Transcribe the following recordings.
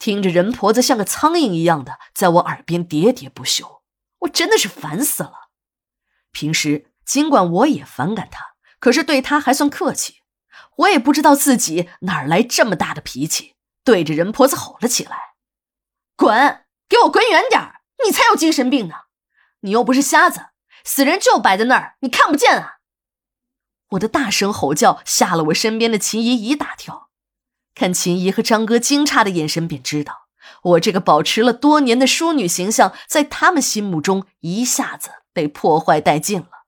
听着人婆子像个苍蝇一样的在我耳边喋喋不休，我真的是烦死了。平时尽管我也反感她，可是对她还算客气。我也不知道自己哪儿来这么大的脾气，对着人婆子吼了起来：“滚，给我滚远点儿！你才有精神病呢！你又不是瞎子，死人就摆在那儿，你看不见啊！”我的大声吼叫吓了我身边的秦姨一大跳。看秦姨和张哥惊诧的眼神，便知道我这个保持了多年的淑女形象，在他们心目中一下子被破坏殆尽了。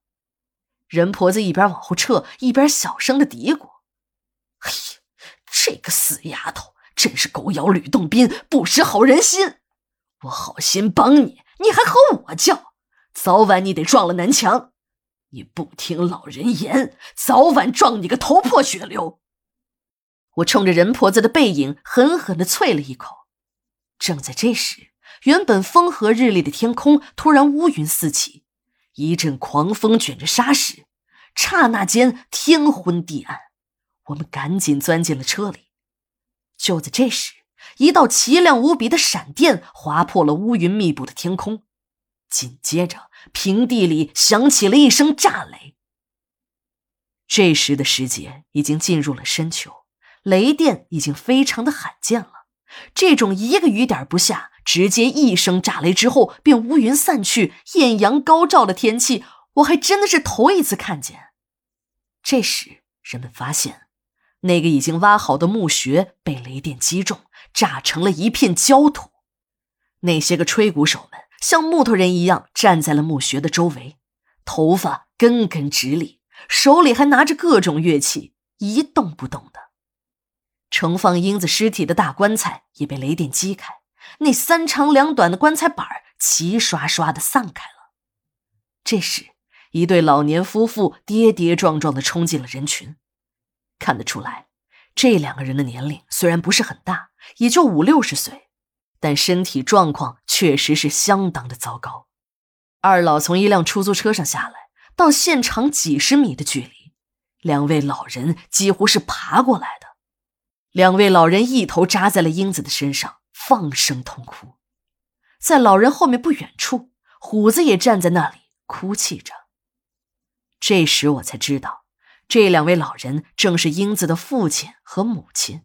人婆子一边往后撤，一边小声的嘀咕：“哎呀，这个死丫头真是狗咬吕洞宾，不识好人心！我好心帮你，你还和我犟，早晚你得撞了南墙！你不听老人言，早晚撞你个头破血流！”我冲着人婆子的背影狠狠地啐了一口。正在这时，原本风和日丽的天空突然乌云四起，一阵狂风卷着沙石，刹那间天昏地暗。我们赶紧钻进了车里。就在这时，一道奇亮无比的闪电划破了乌云密布的天空，紧接着平地里响起了一声炸雷。这时的时节已经进入了深秋。雷电已经非常的罕见了，这种一个雨点不下，直接一声炸雷之后便乌云散去、艳阳高照的天气，我还真的是头一次看见。这时，人们发现，那个已经挖好的墓穴被雷电击中，炸成了一片焦土。那些个吹鼓手们像木头人一样站在了墓穴的周围，头发根根直立，手里还拿着各种乐器，一动不动。盛放英子尸体的大棺材也被雷电击开，那三长两短的棺材板齐刷刷的散开了。这时，一对老年夫妇跌跌撞撞的冲进了人群。看得出来，这两个人的年龄虽然不是很大，也就五六十岁，但身体状况确实是相当的糟糕。二老从一辆出租车上下来，到现场几十米的距离，两位老人几乎是爬过来的。两位老人一头扎在了英子的身上，放声痛哭。在老人后面不远处，虎子也站在那里哭泣着。这时我才知道，这两位老人正是英子的父亲和母亲。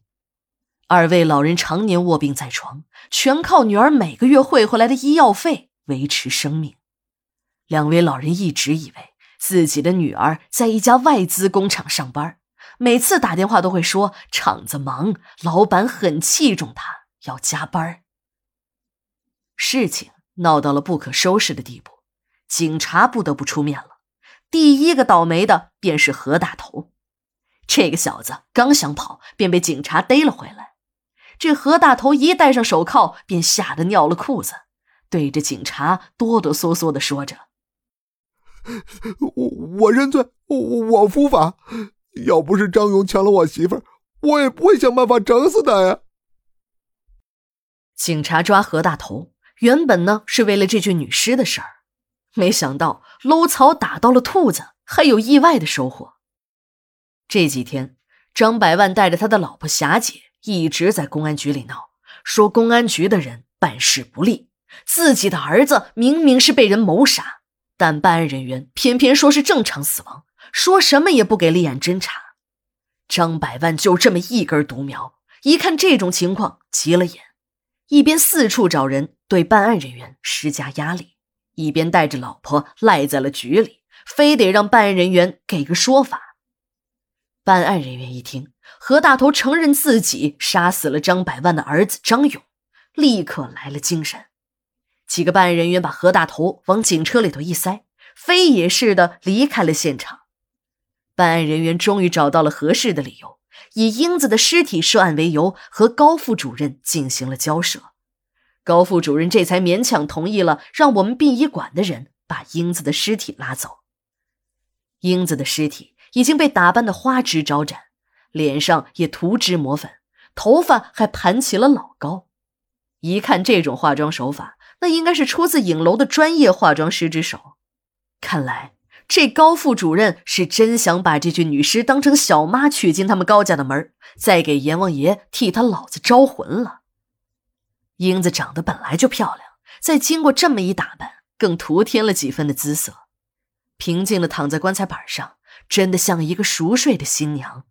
二位老人常年卧病在床，全靠女儿每个月汇回来的医药费维持生命。两位老人一直以为自己的女儿在一家外资工厂上班。每次打电话都会说厂子忙，老板很器重他，要加班。事情闹到了不可收拾的地步，警察不得不出面了。第一个倒霉的便是何大头，这个小子刚想跑，便被警察逮了回来。这何大头一戴上手铐，便吓得尿了裤子，对着警察哆哆嗦嗦的说着：“我我认罪，我我伏法。”要不是张勇抢了我媳妇儿，我也不会想办法整死他呀。警察抓何大头，原本呢是为了这具女尸的事儿，没想到搂草打到了兔子，还有意外的收获。这几天，张百万带着他的老婆霞姐一直在公安局里闹，说公安局的人办事不力，自己的儿子明明是被人谋杀，但办案人员偏偏说是正常死亡。说什么也不给立案侦查，张百万就这么一根独苗。一看这种情况，急了眼，一边四处找人对办案人员施加压力，一边带着老婆赖在了局里，非得让办案人员给个说法。办案人员一听何大头承认自己杀死了张百万的儿子张勇，立刻来了精神。几个办案人员把何大头往警车里头一塞，飞也似的离开了现场。办案人员终于找到了合适的理由，以英子的尸体涉案为由，和高副主任进行了交涉。高副主任这才勉强同意了，让我们殡仪馆的人把英子的尸体拉走。英子的尸体已经被打扮的花枝招展，脸上也涂脂抹粉，头发还盘起了老高。一看这种化妆手法，那应该是出自影楼的专业化妆师之手。看来。这高副主任是真想把这具女尸当成小妈娶进他们高家的门再给阎王爷替他老子招魂了。英子长得本来就漂亮，再经过这么一打扮，更徒添了几分的姿色。平静的躺在棺材板上，真的像一个熟睡的新娘。